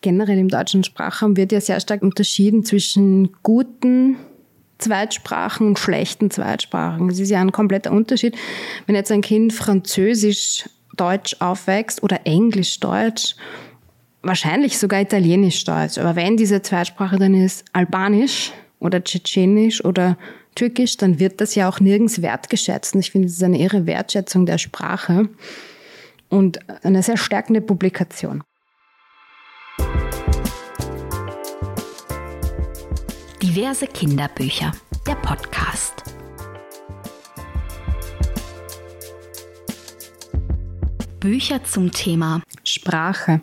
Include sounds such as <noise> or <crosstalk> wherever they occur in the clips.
generell im deutschen Sprachraum wird ja sehr stark unterschieden zwischen guten Zweitsprachen und schlechten Zweitsprachen. Das ist ja ein kompletter Unterschied. Wenn jetzt ein Kind Französisch, Deutsch aufwächst oder Englisch, Deutsch, wahrscheinlich sogar Italienisch, Deutsch. Aber wenn diese Zweitsprache dann ist Albanisch oder Tschetschenisch oder Türkisch, dann wird das ja auch nirgends wertgeschätzt. Und ich finde, es ist eine irre Wertschätzung der Sprache und eine sehr stärkende Publikation. Diverse Kinderbücher, der Podcast. Bücher zum Thema Sprache.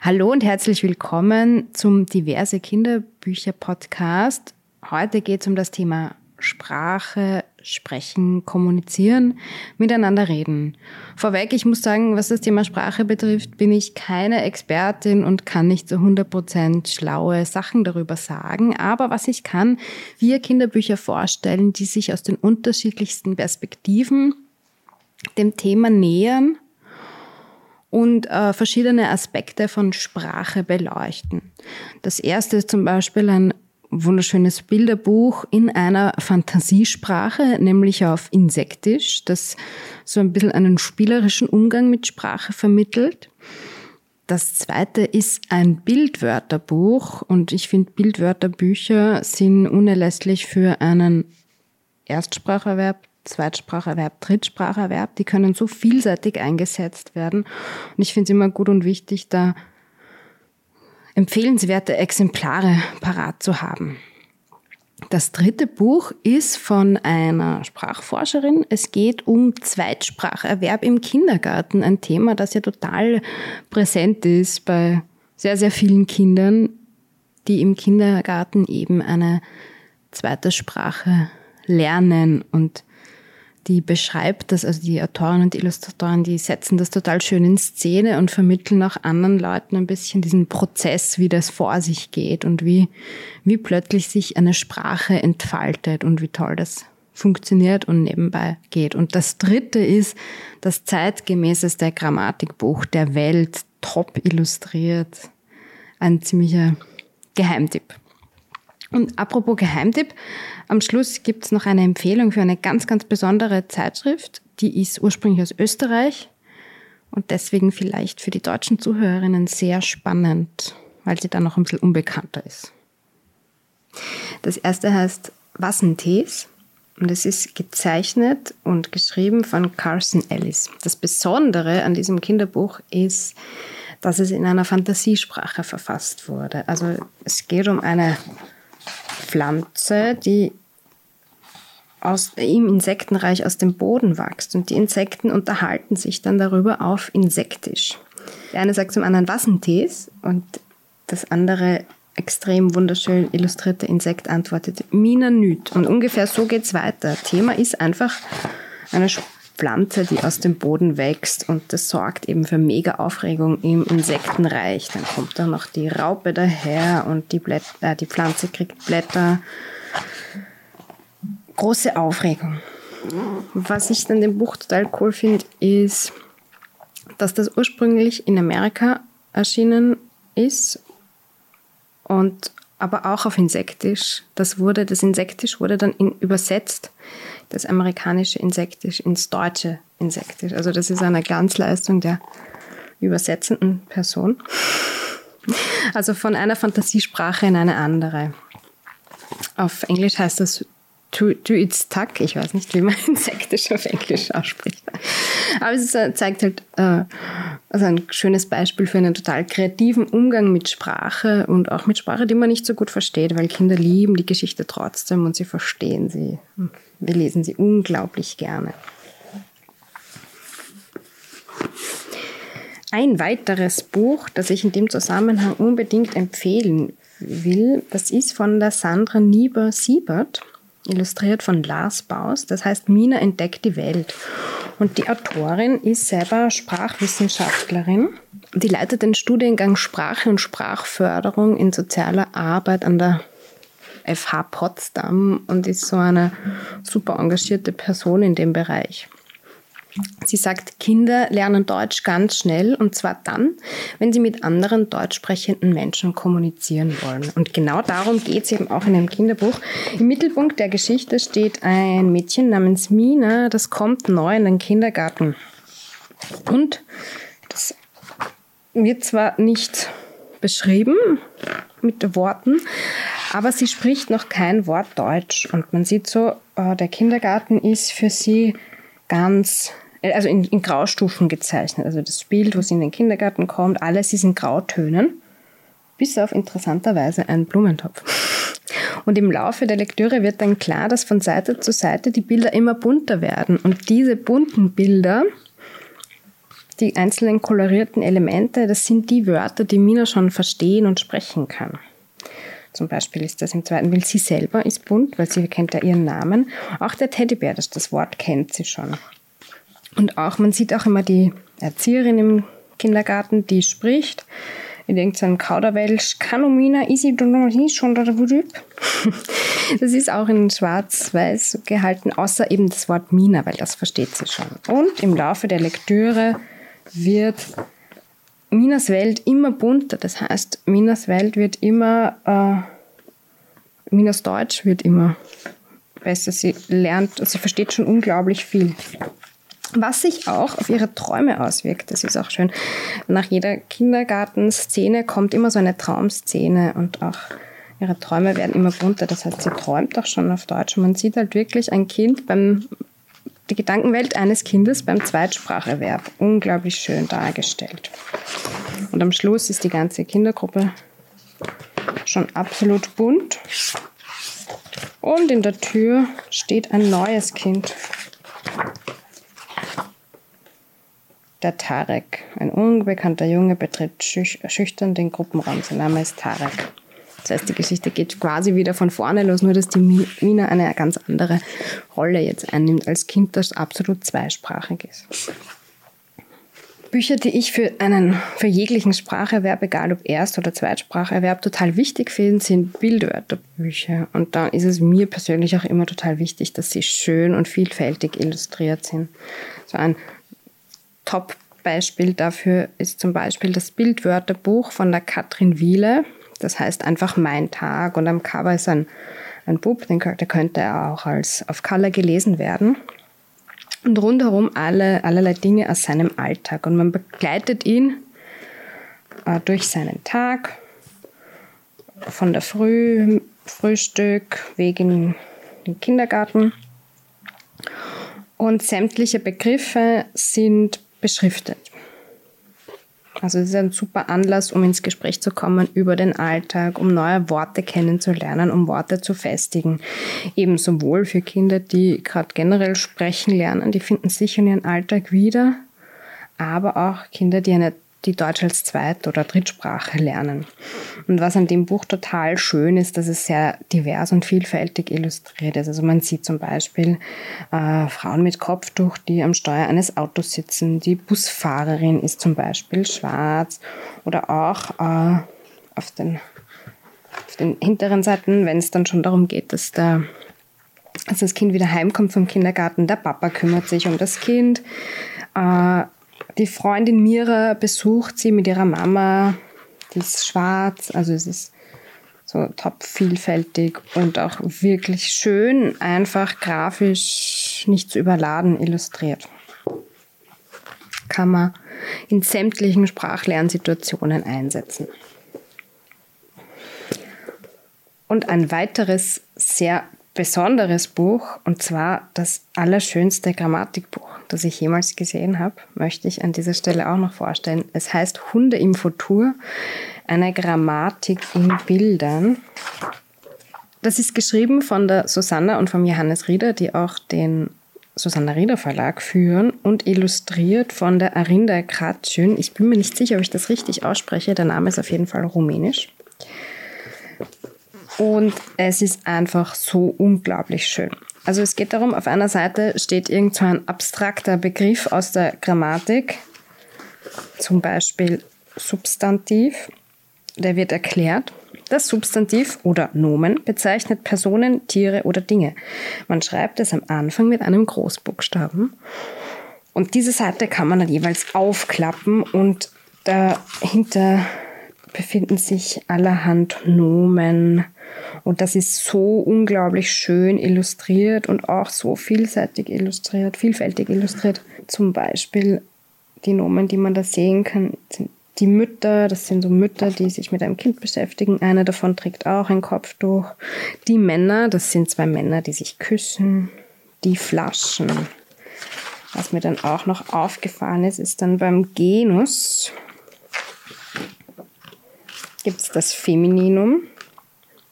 Hallo und herzlich willkommen zum Diverse Kinderbücher Podcast. Heute geht es um das Thema Sprache, Sprechen, Kommunizieren, miteinander reden. Vorweg, ich muss sagen, was das Thema Sprache betrifft, bin ich keine Expertin und kann nicht zu 100% schlaue Sachen darüber sagen. Aber was ich kann, wir Kinderbücher vorstellen, die sich aus den unterschiedlichsten Perspektiven dem Thema nähern und äh, verschiedene Aspekte von Sprache beleuchten. Das erste ist zum Beispiel ein wunderschönes Bilderbuch in einer Fantasiesprache, nämlich auf Insektisch, das so ein bisschen einen spielerischen Umgang mit Sprache vermittelt. Das zweite ist ein Bildwörterbuch und ich finde Bildwörterbücher sind unerlässlich für einen Erstspracherwerb, Zweitspracherwerb, Drittspracherwerb. Die können so vielseitig eingesetzt werden und ich finde es immer gut und wichtig, da empfehlenswerte Exemplare parat zu haben. Das dritte Buch ist von einer Sprachforscherin. Es geht um Zweitspracherwerb im Kindergarten, ein Thema, das ja total präsent ist bei sehr, sehr vielen Kindern, die im Kindergarten eben eine zweite Sprache lernen und die beschreibt das, also die Autoren und Illustratoren, die setzen das total schön in Szene und vermitteln auch anderen Leuten ein bisschen diesen Prozess, wie das vor sich geht und wie, wie plötzlich sich eine Sprache entfaltet und wie toll das funktioniert und nebenbei geht. Und das dritte ist das zeitgemäßeste Grammatikbuch der Welt, top illustriert. Ein ziemlicher Geheimtipp. Und apropos Geheimtipp, am Schluss gibt es noch eine Empfehlung für eine ganz, ganz besondere Zeitschrift. Die ist ursprünglich aus Österreich und deswegen vielleicht für die deutschen Zuhörerinnen sehr spannend, weil sie dann noch ein bisschen unbekannter ist. Das erste heißt Wassentees und es ist gezeichnet und geschrieben von Carson Ellis. Das Besondere an diesem Kinderbuch ist, dass es in einer Fantasiesprache verfasst wurde. Also es geht um eine Pflanze, die aus, im Insektenreich aus dem Boden wächst. Und die Insekten unterhalten sich dann darüber auf Insektisch. Der eine sagt zum anderen Wassentees und das andere extrem wunderschön illustrierte Insekt antwortet Mina nüt. Und ungefähr so geht es weiter. Thema ist einfach eine Pflanze, die aus dem Boden wächst und das sorgt eben für mega Aufregung im Insektenreich. Dann kommt da noch die Raupe daher und die, Blätter, äh, die Pflanze kriegt Blätter. Große Aufregung. Was ich dann dem Buch total cool finde, ist, dass das ursprünglich in Amerika erschienen ist und aber auch auf Insektisch. Das wurde, das Insektisch wurde dann in, übersetzt das amerikanische Insektisch ins deutsche Insektisch. Also das ist eine Glanzleistung der übersetzenden Person. Also von einer Fantasiesprache in eine andere. Auf Englisch heißt das to, its tuck. Ich weiß nicht, wie man <laughs> Insektisch auf Englisch ausspricht. Aber es zeigt halt äh, also ein schönes Beispiel für einen total kreativen Umgang mit Sprache und auch mit Sprache, die man nicht so gut versteht, weil Kinder lieben die Geschichte trotzdem und sie verstehen sie. Wir lesen sie unglaublich gerne. Ein weiteres Buch, das ich in dem Zusammenhang unbedingt empfehlen will, das ist von der Sandra Nieber-Siebert illustriert von Lars Baus. Das heißt, Mina entdeckt die Welt. Und die Autorin ist selber Sprachwissenschaftlerin. Die leitet den Studiengang Sprache und Sprachförderung in sozialer Arbeit an der FH Potsdam und ist so eine super engagierte Person in dem Bereich. Sie sagt, Kinder lernen Deutsch ganz schnell und zwar dann, wenn sie mit anderen deutsch sprechenden Menschen kommunizieren wollen. Und genau darum geht es eben auch in dem Kinderbuch. Im Mittelpunkt der Geschichte steht ein Mädchen namens Mina, das kommt neu in den Kindergarten. Und das wird zwar nicht beschrieben mit Worten, aber sie spricht noch kein Wort Deutsch. Und man sieht so, äh, der Kindergarten ist für sie ganz also in, in Graustufen gezeichnet. Also das Bild, wo sie in den Kindergarten kommt, alles ist in Grautönen, bis auf interessanterweise einen Blumentopf. <laughs> Und im Laufe der Lektüre wird dann klar, dass von Seite zu Seite die Bilder immer bunter werden. Und diese bunten Bilder, die einzelnen kolorierten Elemente, das sind die Wörter, die Mina schon verstehen und sprechen kann. Zum Beispiel ist das im zweiten Bild, sie selber ist bunt, weil sie kennt ja ihren Namen. Auch der Teddybär, das, das Wort kennt sie schon. Und auch, man sieht auch immer die Erzieherin im Kindergarten, die spricht in irgendeinem Kauderwelsch, Kanomina, Isi, schon da <laughs> Das ist auch in schwarz-weiß gehalten, außer eben das Wort Mina, weil das versteht sie schon. Und im Laufe der Lektüre wird Minas Welt immer bunter. Das heißt, Minas Welt wird immer, äh, Minas Deutsch wird immer besser. Sie lernt, sie versteht schon unglaublich viel. Was sich auch auf ihre Träume auswirkt, das ist auch schön. Nach jeder Kindergartenszene kommt immer so eine Traumszene und auch ihre Träume werden immer bunter. Das heißt, sie träumt auch schon auf Deutsch. Und man sieht halt wirklich ein Kind beim, die Gedankenwelt eines Kindes beim Zweitspracherwerb. Unglaublich schön dargestellt. Und am Schluss ist die ganze Kindergruppe schon absolut bunt. Und in der Tür steht ein neues Kind. Der Tarek, ein unbekannter Junge, betritt schüch schüchtern den Gruppenraum. Sein Name ist Tarek. Das heißt, die Geschichte geht quasi wieder von vorne los, nur dass die Mina eine ganz andere Rolle jetzt einnimmt als Kind, das absolut zweisprachig ist. Bücher, die ich für einen, für jeglichen Spracherwerb, egal ob Erst- oder Zweitspracherwerb, total wichtig finde, sind Bildwörterbücher. Und da ist es mir persönlich auch immer total wichtig, dass sie schön und vielfältig illustriert sind. So ein Top-Beispiel dafür ist zum Beispiel das Bildwörterbuch von der Katrin Wiele. Das heißt einfach Mein Tag und am Cover ist ein, ein Bub, den, der könnte auch als auf Color gelesen werden. Und rundherum alle, allerlei Dinge aus seinem Alltag. Und man begleitet ihn äh, durch seinen Tag, von der Früh, Frühstück, Weg in den Kindergarten. Und sämtliche Begriffe sind beschriftet. Also es ist ein super Anlass, um ins Gespräch zu kommen über den Alltag, um neue Worte kennenzulernen, um Worte zu festigen. Eben sowohl für Kinder, die gerade generell sprechen lernen, die finden sich in ihren Alltag wieder, aber auch Kinder, die eine die Deutsch als Zweit- oder Drittsprache lernen. Und was an dem Buch total schön ist, dass es sehr divers und vielfältig illustriert ist. Also man sieht zum Beispiel äh, Frauen mit Kopftuch, die am Steuer eines Autos sitzen. Die Busfahrerin ist zum Beispiel schwarz. Oder auch äh, auf, den, auf den hinteren Seiten, wenn es dann schon darum geht, dass der als das Kind wieder heimkommt vom Kindergarten, der Papa kümmert sich um das Kind. Äh, die Freundin Mira besucht sie mit ihrer Mama. Die ist schwarz, also es ist so top vielfältig und auch wirklich schön, einfach grafisch nicht zu überladen illustriert. Kann man in sämtlichen Sprachlernsituationen einsetzen. Und ein weiteres sehr besonderes Buch, und zwar das allerschönste Grammatikbuch, das ich jemals gesehen habe, möchte ich an dieser Stelle auch noch vorstellen. Es heißt Hunde im Futur, eine Grammatik in Bildern. Das ist geschrieben von der Susanna und vom Johannes Rieder, die auch den Susanna Rieder Verlag führen und illustriert von der Arinda Kratschün. Ich bin mir nicht sicher, ob ich das richtig ausspreche. Der Name ist auf jeden Fall rumänisch. Und es ist einfach so unglaublich schön. Also es geht darum, auf einer Seite steht irgend so ein abstrakter Begriff aus der Grammatik, zum Beispiel Substantiv, der wird erklärt. Das Substantiv oder Nomen bezeichnet Personen, Tiere oder Dinge. Man schreibt es am Anfang mit einem Großbuchstaben Und diese Seite kann man dann jeweils aufklappen und dahinter befinden sich allerhand Nomen. Und das ist so unglaublich schön illustriert und auch so vielseitig illustriert, vielfältig illustriert. Zum Beispiel die Nomen, die man da sehen kann, sind die Mütter, das sind so Mütter, die sich mit einem Kind beschäftigen. Einer davon trägt auch ein Kopftuch. Die Männer, das sind zwei Männer, die sich küssen. Die Flaschen. Was mir dann auch noch aufgefallen ist, ist dann beim Genus gibt es das Femininum.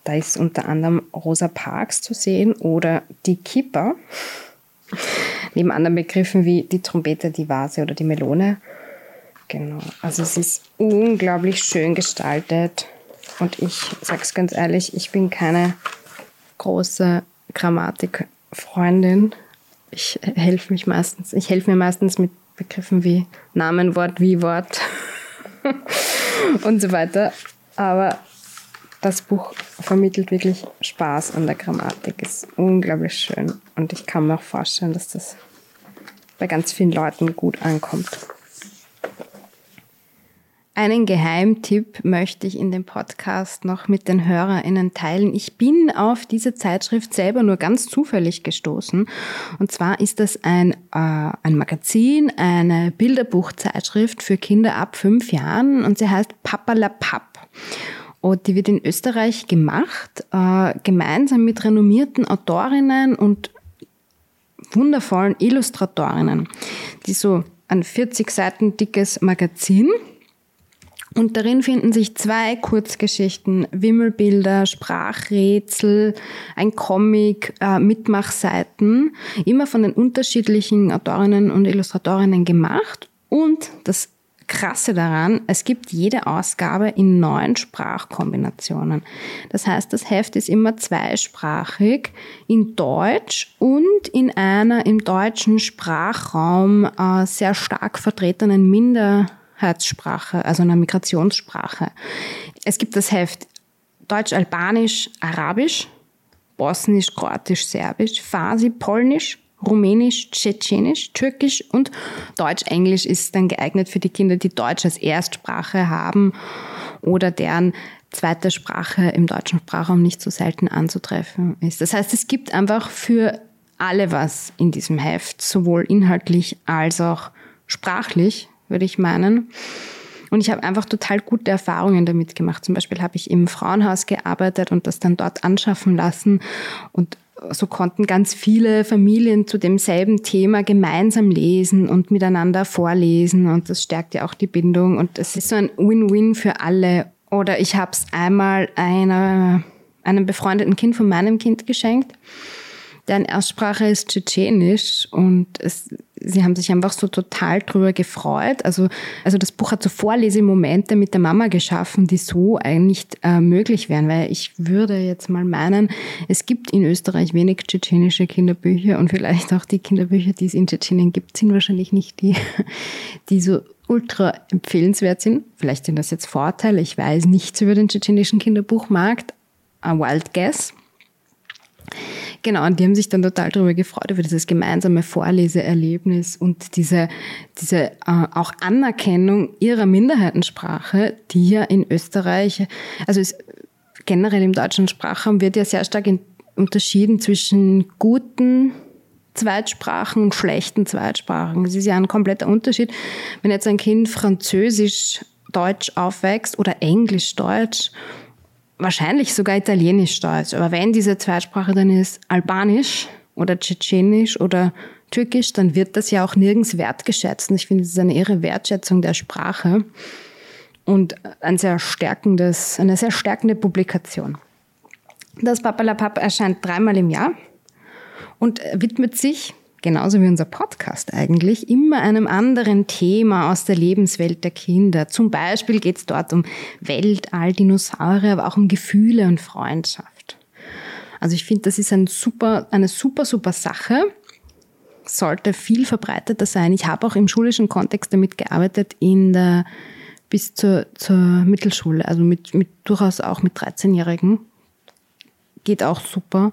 Da ist unter anderem Rosa Parks zu sehen oder die Kipper. Neben anderen Begriffen wie die Trompete, die Vase oder die Melone. Genau. Also es ist unglaublich schön gestaltet. Und ich sage es ganz ehrlich, ich bin keine große Grammatikfreundin. Ich helfe mich meistens, ich helfe mir meistens mit Begriffen wie Namen, Wort, wie Wort <laughs> und so weiter. Aber das Buch vermittelt wirklich Spaß an der Grammatik. Ist unglaublich schön. Und ich kann mir auch vorstellen, dass das bei ganz vielen Leuten gut ankommt. Einen Geheimtipp möchte ich in dem Podcast noch mit den HörerInnen teilen. Ich bin auf diese Zeitschrift selber nur ganz zufällig gestoßen. Und zwar ist das ein, äh, ein Magazin, eine Bilderbuchzeitschrift für Kinder ab fünf Jahren und sie heißt Papalapap. Und die wird in Österreich gemacht, äh, gemeinsam mit renommierten Autorinnen und wundervollen Illustratorinnen. Die so ein 40 Seiten dickes Magazin und darin finden sich zwei Kurzgeschichten, Wimmelbilder, Sprachrätsel, ein Comic, äh, Mitmachseiten, immer von den unterschiedlichen Autorinnen und Illustratorinnen gemacht. Und das Krasse daran, es gibt jede Ausgabe in neun Sprachkombinationen. Das heißt, das Heft ist immer zweisprachig in Deutsch und in einer im deutschen Sprachraum äh, sehr stark vertretenen Minder Herzsprache, also einer Migrationssprache. Es gibt das Heft Deutsch, Albanisch, Arabisch, Bosnisch, Kroatisch, Serbisch, Farsi, Polnisch, Rumänisch, Tschetschenisch, Türkisch und Deutsch-Englisch ist dann geeignet für die Kinder, die Deutsch als Erstsprache haben oder deren zweite Sprache im deutschen Sprachraum nicht so selten anzutreffen ist. Das heißt, es gibt einfach für alle was in diesem Heft, sowohl inhaltlich als auch sprachlich würde ich meinen. Und ich habe einfach total gute Erfahrungen damit gemacht. Zum Beispiel habe ich im Frauenhaus gearbeitet und das dann dort anschaffen lassen. Und so konnten ganz viele Familien zu demselben Thema gemeinsam lesen und miteinander vorlesen. Und das stärkt ja auch die Bindung. Und es ist so ein Win-Win für alle. Oder ich habe es einmal einer, einem befreundeten Kind von meinem Kind geschenkt. Deren Erstsprache ist Tschetschenisch und es, sie haben sich einfach so total drüber gefreut. Also, also das Buch hat so Vorlesemomente mit der Mama geschaffen, die so eigentlich äh, möglich wären, weil ich würde jetzt mal meinen, es gibt in Österreich wenig tschetschenische Kinderbücher und vielleicht auch die Kinderbücher, die es in Tschetschenien gibt, sind wahrscheinlich nicht die, <laughs> die so ultra empfehlenswert sind. Vielleicht sind das jetzt Vorteile. Ich weiß nichts über den tschetschenischen Kinderbuchmarkt. A wild guess. Genau, und die haben sich dann total darüber gefreut, über dieses gemeinsame Vorleseerlebnis und diese, diese äh, auch Anerkennung ihrer Minderheitensprache, die ja in Österreich, also es, generell im deutschen Sprachraum wird ja sehr stark in, unterschieden zwischen guten Zweitsprachen und schlechten Zweitsprachen. Es ist ja ein kompletter Unterschied, wenn jetzt ein Kind Französisch Deutsch aufwächst oder Englisch Deutsch wahrscheinlich sogar Italienisch Deutsch. Aber wenn diese Zweitsprache dann ist Albanisch oder Tschetschenisch oder Türkisch, dann wird das ja auch nirgends wertgeschätzt. Und ich finde, es ist eine irre Wertschätzung der Sprache und ein sehr stärkendes, eine sehr stärkende Publikation. Das Papalapap erscheint dreimal im Jahr und widmet sich genauso wie unser Podcast eigentlich, immer einem anderen Thema aus der Lebenswelt der Kinder. Zum Beispiel geht es dort um Weltall, Dinosaurier, aber auch um Gefühle und Freundschaft. Also ich finde, das ist ein super, eine super, super Sache. Sollte viel verbreiteter sein. Ich habe auch im schulischen Kontext damit gearbeitet, in der, bis zur, zur Mittelschule, also mit, mit durchaus auch mit 13-Jährigen. Geht auch super.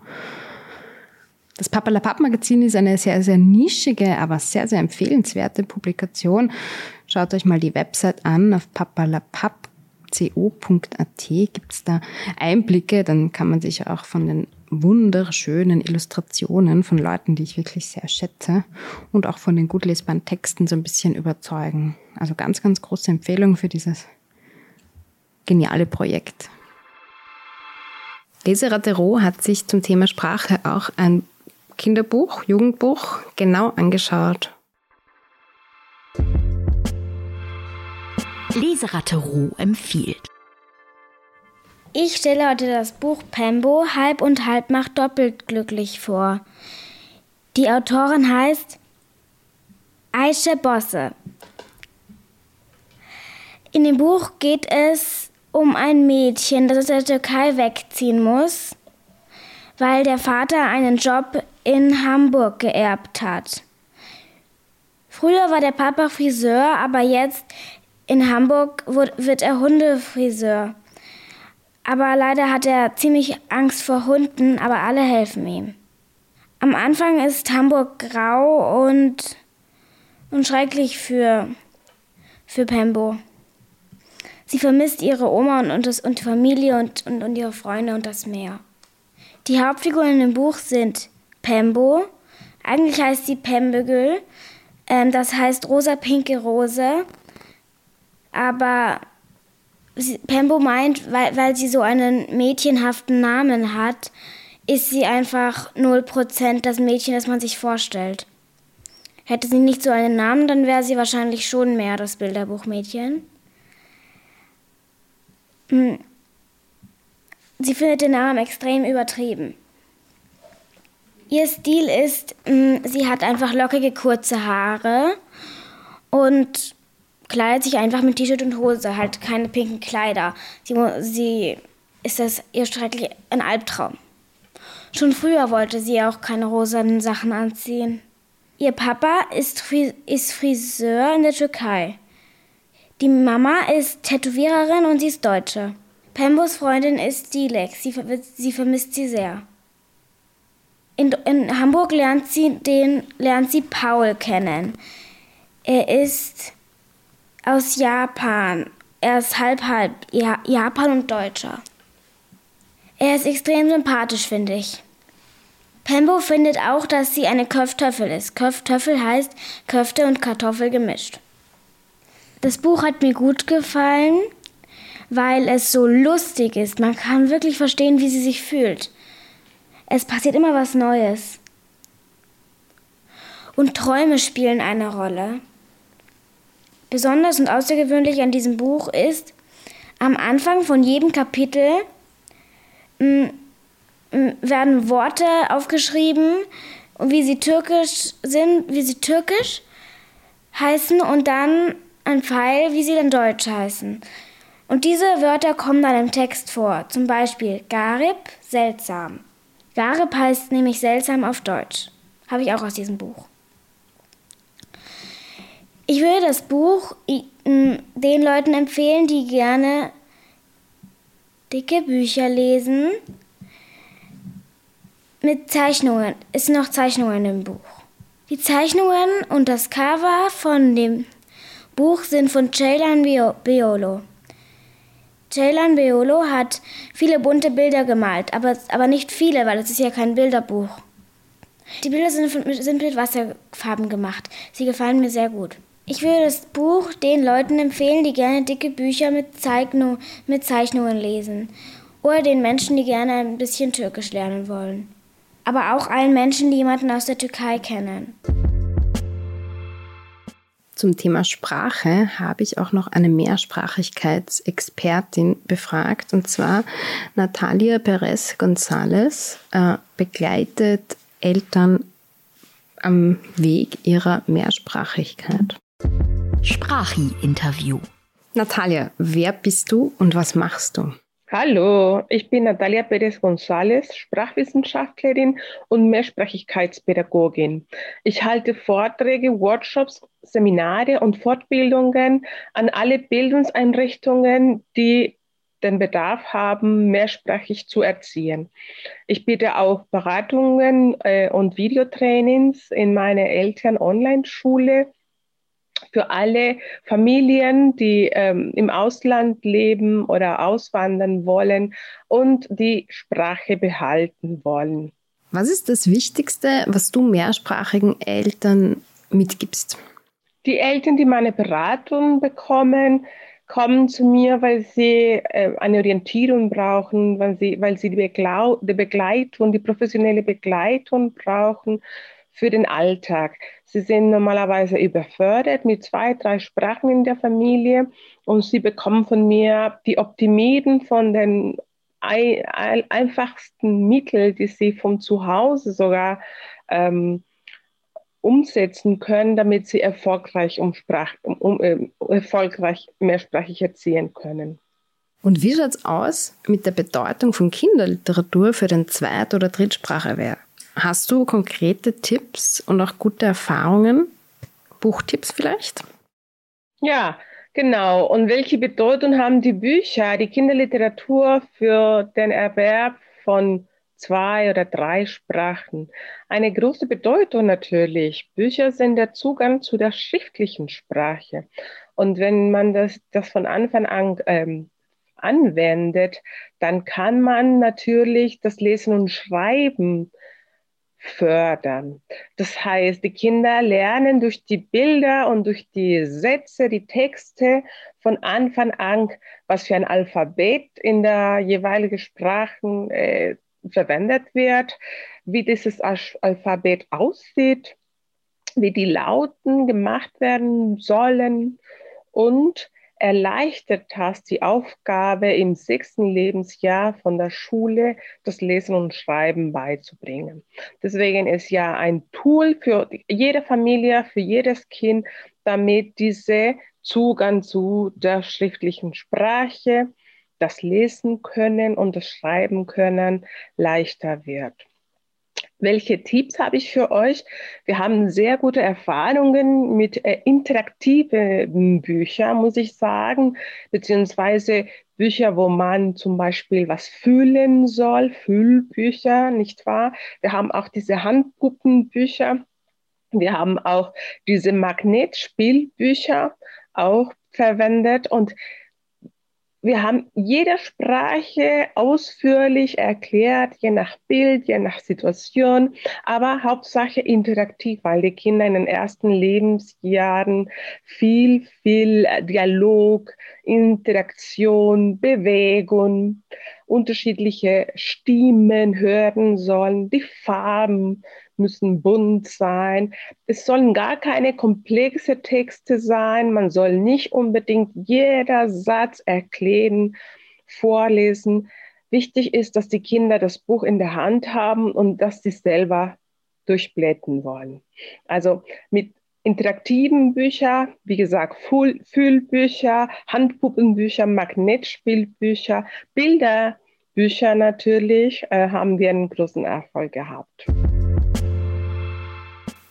Das Papalapap-Magazin ist eine sehr, sehr nischige, aber sehr, sehr empfehlenswerte Publikation. Schaut euch mal die Website an auf papalapap.co.at gibt es da Einblicke. Dann kann man sich auch von den wunderschönen Illustrationen von Leuten, die ich wirklich sehr schätze und auch von den gut lesbaren Texten so ein bisschen überzeugen. Also ganz, ganz große Empfehlung für dieses geniale Projekt. Leseratte Roh hat sich zum Thema Sprache auch ein Kinderbuch, Jugendbuch genau angeschaut. Leseratte Ruh empfiehlt. Ich stelle heute das Buch Pembo Halb und Halb macht doppelt glücklich vor. Die Autorin heißt Aische Bosse. In dem Buch geht es um ein Mädchen, das aus der Türkei wegziehen muss, weil der Vater einen Job in Hamburg geerbt hat. Früher war der Papa Friseur, aber jetzt in Hamburg wird er Hundefriseur. Aber leider hat er ziemlich Angst vor Hunden, aber alle helfen ihm. Am Anfang ist Hamburg grau und, und schrecklich für, für Pembo. Sie vermisst ihre Oma und, und, das, und die Familie und, und, und ihre Freunde und das Meer. Die Hauptfiguren im Buch sind Pembo. Eigentlich heißt sie Pembegül. Ähm, das heißt rosa-pinke Rose. Aber sie, Pembo meint, weil, weil sie so einen mädchenhaften Namen hat, ist sie einfach 0% das Mädchen, das man sich vorstellt. Hätte sie nicht so einen Namen, dann wäre sie wahrscheinlich schon mehr das Bilderbuchmädchen. Hm. Sie findet den Namen extrem übertrieben. Ihr Stil ist, hm, sie hat einfach lockige kurze Haare und kleidet sich einfach mit T-Shirt und Hose, halt keine pinken Kleider. Sie, sie ist das ihr schrecklich ein Albtraum. Schon früher wollte sie auch keine rosanen Sachen anziehen. Ihr Papa ist, ist Friseur in der Türkei. Die Mama ist Tätowiererin und sie ist Deutsche. Pembos Freundin ist Dilek. Sie, sie vermisst sie sehr. In, in Hamburg lernt sie, den, lernt sie Paul kennen. Er ist aus Japan. Er ist halb halb ja, Japan und Deutscher. Er ist extrem sympathisch, finde ich. Pembo findet auch, dass sie eine Köftöffel ist. Köftöffel heißt Köfte und Kartoffel gemischt. Das Buch hat mir gut gefallen, weil es so lustig ist. Man kann wirklich verstehen, wie sie sich fühlt. Es passiert immer was Neues. Und Träume spielen eine Rolle. Besonders und außergewöhnlich an diesem Buch ist, am Anfang von jedem Kapitel mm, mm, werden Worte aufgeschrieben, wie sie türkisch sind, wie sie türkisch heißen und dann ein Pfeil, wie sie dann deutsch heißen. Und diese Wörter kommen dann im Text vor. Zum Beispiel Garib, seltsam. Garib heißt nämlich seltsam auf Deutsch. Habe ich auch aus diesem Buch. Ich würde das Buch den Leuten empfehlen, die gerne dicke Bücher lesen. Mit Zeichnungen. Es sind noch Zeichnungen im Buch. Die Zeichnungen und das Cover von dem Buch sind von Ceylan Beolo. Ceylan Beolo hat viele bunte Bilder gemalt, aber, aber nicht viele, weil es ist ja kein Bilderbuch. Die Bilder sind, sind mit Wasserfarben gemacht. Sie gefallen mir sehr gut. Ich würde das Buch den Leuten empfehlen, die gerne dicke Bücher mit, Zeichnung, mit Zeichnungen lesen. Oder den Menschen, die gerne ein bisschen Türkisch lernen wollen. Aber auch allen Menschen, die jemanden aus der Türkei kennen. Zum Thema Sprache habe ich auch noch eine Mehrsprachigkeitsexpertin befragt, und zwar Natalia Perez González äh, begleitet Eltern am Weg ihrer Mehrsprachigkeit. Sprachi-Interview. Natalia, wer bist du und was machst du? Hallo, ich bin Natalia Perez González, Sprachwissenschaftlerin und Mehrsprachigkeitspädagogin. Ich halte Vorträge, Workshops, Seminare und Fortbildungen an alle Bildungseinrichtungen, die den Bedarf haben, mehrsprachig zu erziehen. Ich biete auch Beratungen äh, und Videotrainings in meiner Eltern-Online-Schule für alle Familien, die ähm, im Ausland leben oder auswandern wollen und die Sprache behalten wollen. Was ist das Wichtigste, was du mehrsprachigen Eltern mitgibst? Die Eltern, die meine Beratung bekommen, kommen zu mir, weil sie äh, eine Orientierung brauchen, weil sie, weil sie die, Beglau die Begleitung, die professionelle Begleitung brauchen für den Alltag. Sie sind normalerweise überfordert mit zwei, drei Sprachen in der Familie und sie bekommen von mir die Optimieren von den einfachsten Mitteln, die sie von zu Hause sogar ähm, umsetzen können, damit sie erfolgreich, um Sprach, um, um, äh, erfolgreich mehrsprachig erziehen können. Und wie schaut es aus mit der Bedeutung von Kinderliteratur für den Zweit- oder Drittspracherwerb? Hast du konkrete Tipps und auch gute Erfahrungen? Buchtipps vielleicht? Ja, genau. Und welche Bedeutung haben die Bücher, die Kinderliteratur für den Erwerb von zwei oder drei Sprachen? Eine große Bedeutung natürlich. Bücher sind der Zugang zu der schriftlichen Sprache. Und wenn man das, das von Anfang an ähm, anwendet, dann kann man natürlich das Lesen und Schreiben fördern. Das heißt, die Kinder lernen durch die Bilder und durch die Sätze, die Texte von Anfang an, was für ein Alphabet in der jeweiligen Sprache äh, verwendet wird, wie dieses Alphabet aussieht, wie die Lauten gemacht werden sollen und erleichtert hast, die Aufgabe im sechsten Lebensjahr von der Schule das Lesen und Schreiben beizubringen. Deswegen ist ja ein Tool für jede Familie, für jedes Kind, damit diese Zugang zu der schriftlichen Sprache, das Lesen können und das Schreiben können leichter wird. Welche Tipps habe ich für euch? Wir haben sehr gute Erfahrungen mit äh, interaktiven Büchern, muss ich sagen, beziehungsweise Bücher, wo man zum Beispiel was fühlen soll, Fühlbücher, nicht wahr? Wir haben auch diese Handpuppenbücher. Wir haben auch diese Magnetspielbücher auch verwendet und wir haben jede Sprache ausführlich erklärt, je nach Bild, je nach Situation, aber Hauptsache interaktiv, weil die Kinder in den ersten Lebensjahren viel, viel Dialog, Interaktion, Bewegung, unterschiedliche Stimmen hören sollen, die Farben müssen bunt sein. Es sollen gar keine komplexe Texte sein. Man soll nicht unbedingt jeder Satz erklären, vorlesen. Wichtig ist, dass die Kinder das Buch in der Hand haben und dass sie selber durchblättern wollen. Also mit interaktiven Büchern, wie gesagt, Fühlbücher, Handpuppenbücher, Magnetspielbücher, Bilderbücher natürlich, äh, haben wir einen großen Erfolg gehabt.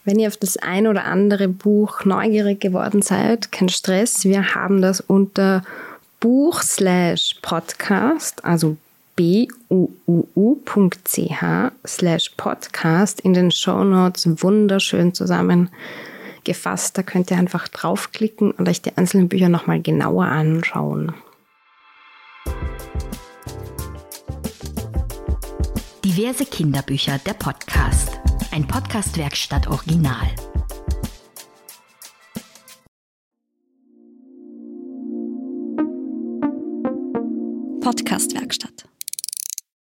Wenn ihr auf das ein oder andere Buch neugierig geworden seid, kein Stress. Wir haben das unter Buch slash Podcast, also buuu.ch slash Podcast in den Show Notes wunderschön zusammengefasst. Da könnt ihr einfach draufklicken und euch die einzelnen Bücher nochmal genauer anschauen. Diverse Kinderbücher, der Podcast. Ein Podcast-Werkstatt Original. Podcast-Werkstatt.